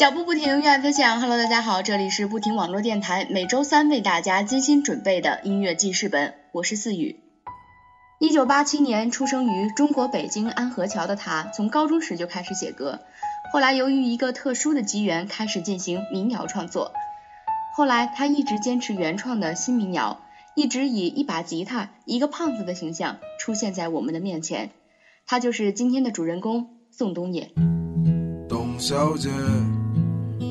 脚步不停，音乐分享。Hello，大家好，这里是不停网络电台，每周三为大家精心准备的音乐记事本，我是四雨。一九八七年出生于中国北京安河桥的他，从高中时就开始写歌，后来由于一个特殊的机缘，开始进行民谣创作。后来他一直坚持原创的新民谣，一直以一把吉他、一个胖子的形象出现在我们的面前。他就是今天的主人公宋冬野。董小姐。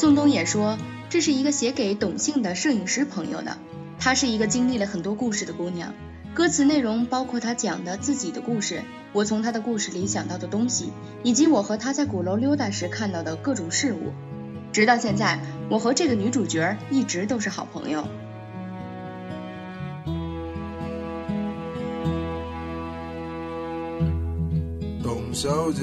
宋冬野说：“这是一个写给董姓的摄影师朋友的。她是一个经历了很多故事的姑娘。歌词内容包括她讲的自己的故事，我从她的故事里想到的东西，以及我和她在鼓楼溜达时看到的各种事物。直到现在，我和这个女主角一直都是好朋友。”董小姐。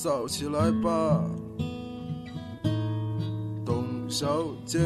早起来吧，董小姐。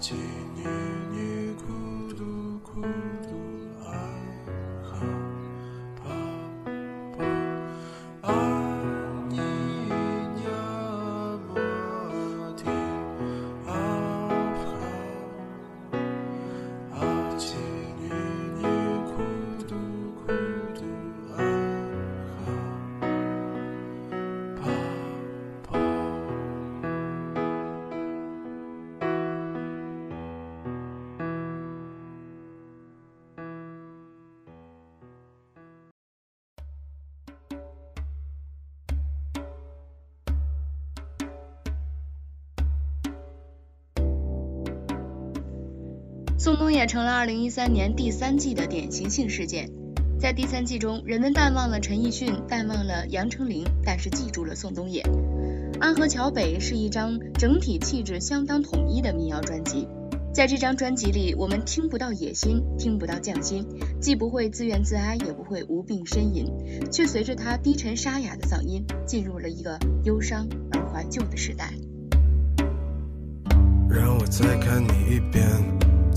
记。宋冬野成了2013年第三季的典型性事件。在第三季中，人们淡忘了陈奕迅，淡忘了杨丞琳，但是记住了宋冬野。《安河桥北》是一张整体气质相当统一的民谣专辑。在这张专辑里，我们听不到野心，听不到匠心，既不会自怨自哀，也不会无病呻吟，却随着他低沉沙哑的嗓音，进入了一个忧伤而怀旧的时代。让我再看你一遍，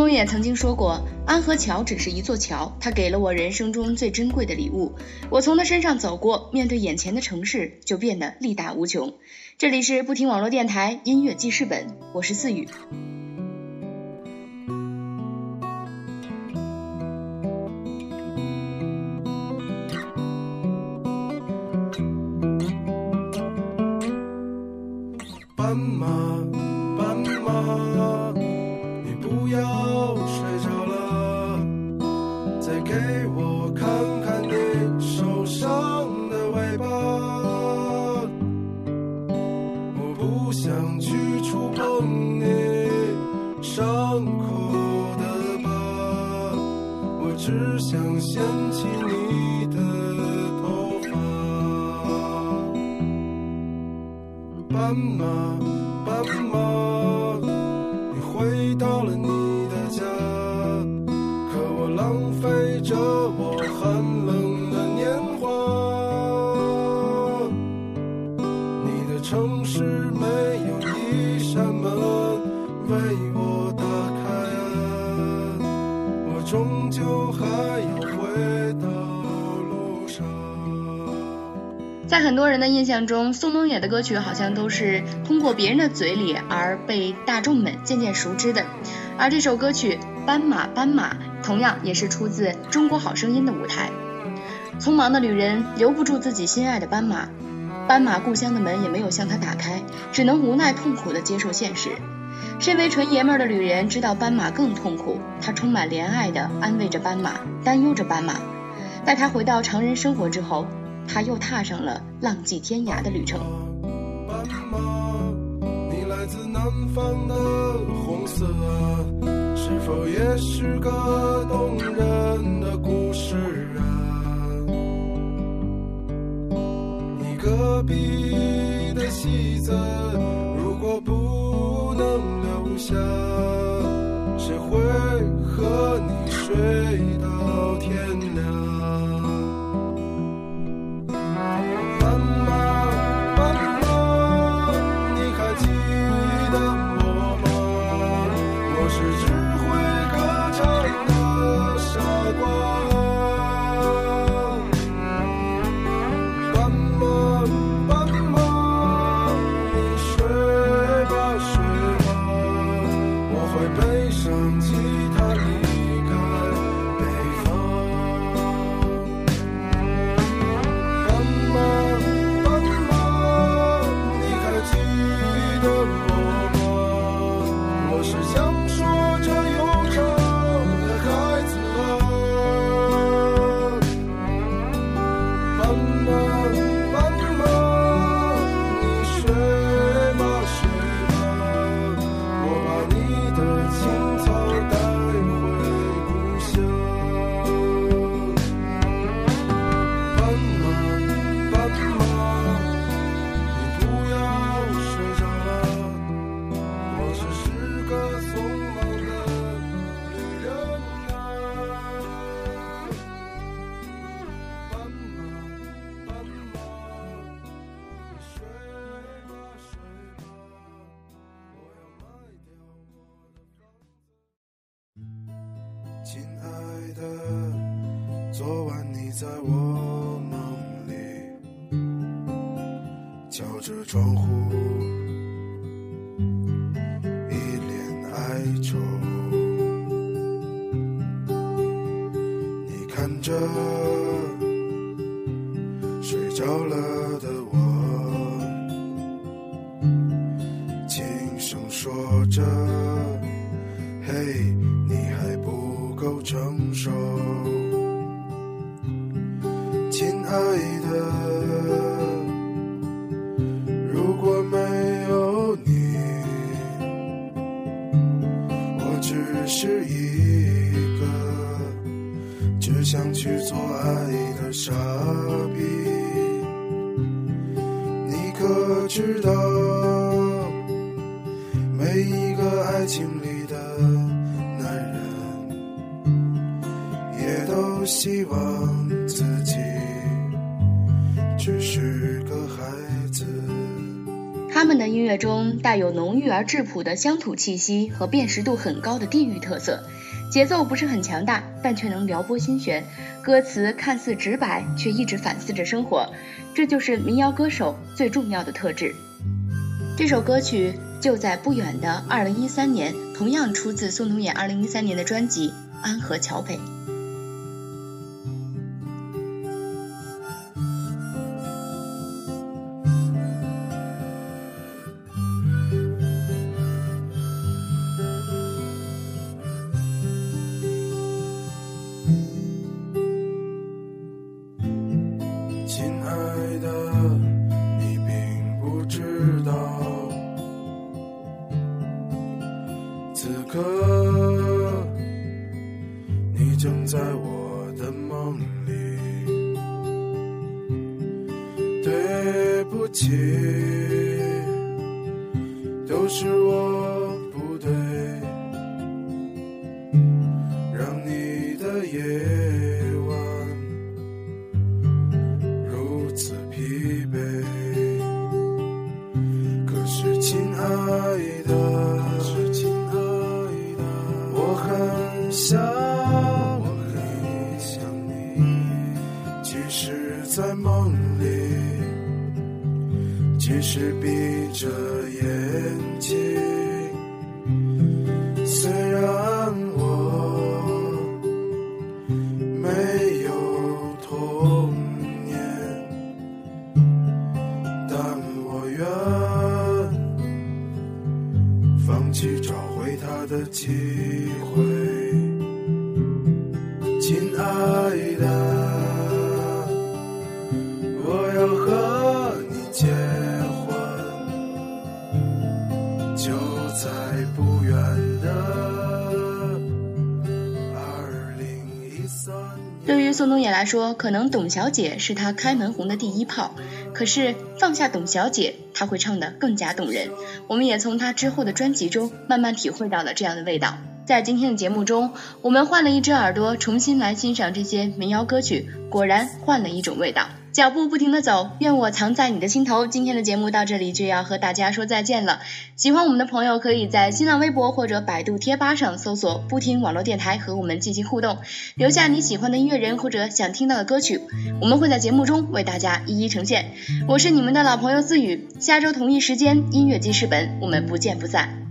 宋冬野曾经说过：“安河桥只是一座桥，它给了我人生中最珍贵的礼物。我从它身上走过，面对眼前的城市，就变得力大无穷。”这里是不听网络电台音乐记事本，我是四雨。斑马，在很多人的印象中，宋冬野的歌曲好像都是通过别人的嘴里而被大众们渐渐熟知的。而这首歌曲《斑马斑马》同样也是出自《中国好声音》的舞台。匆忙的旅人留不住自己心爱的斑马，斑马故乡的门也没有向他打开，只能无奈痛苦地接受现实。身为纯爷们儿的旅人知道斑马更痛苦，他充满怜爱地安慰着斑马，担忧着斑马。待他回到常人生活之后。他又踏上了浪迹天涯的旅程。斑马，你来自南方的红色，是否也是个动人的故事啊？你隔壁的戏子，如果不能留下，你在我梦里，敲着窗户，爱情里的男人，也都。希望自己只是个孩子。他们的音乐中带有浓郁而质朴的乡土气息和辨识度很高的地域特色，节奏不是很强大，但却能撩拨心弦。歌词看似直白，却一直反思着生活，这就是民谣歌手最重要的特质。这首歌曲就在不远的二零一三年，同样出自宋冬野二零一三年的专辑《安河桥北》。正在我的梦里，对不起，都是我在梦里即使闭着眼睛。和你结婚，就在不远的二零一三。对于宋冬野来说，可能董小姐是他开门红的第一炮，可是放下董小姐，他会唱得更加动人。我们也从他之后的专辑中慢慢体会到了这样的味道。在今天的节目中，我们换了一只耳朵，重新来欣赏这些民谣歌曲，果然换了一种味道。脚步不停的走，愿我藏在你的心头。今天的节目到这里就要和大家说再见了。喜欢我们的朋友可以在新浪微博或者百度贴吧上搜索“不听网络电台”和我们进行互动，留下你喜欢的音乐人或者想听到的歌曲，我们会在节目中为大家一一呈现。我是你们的老朋友思雨，下周同一时间音乐记事本，我们不见不散。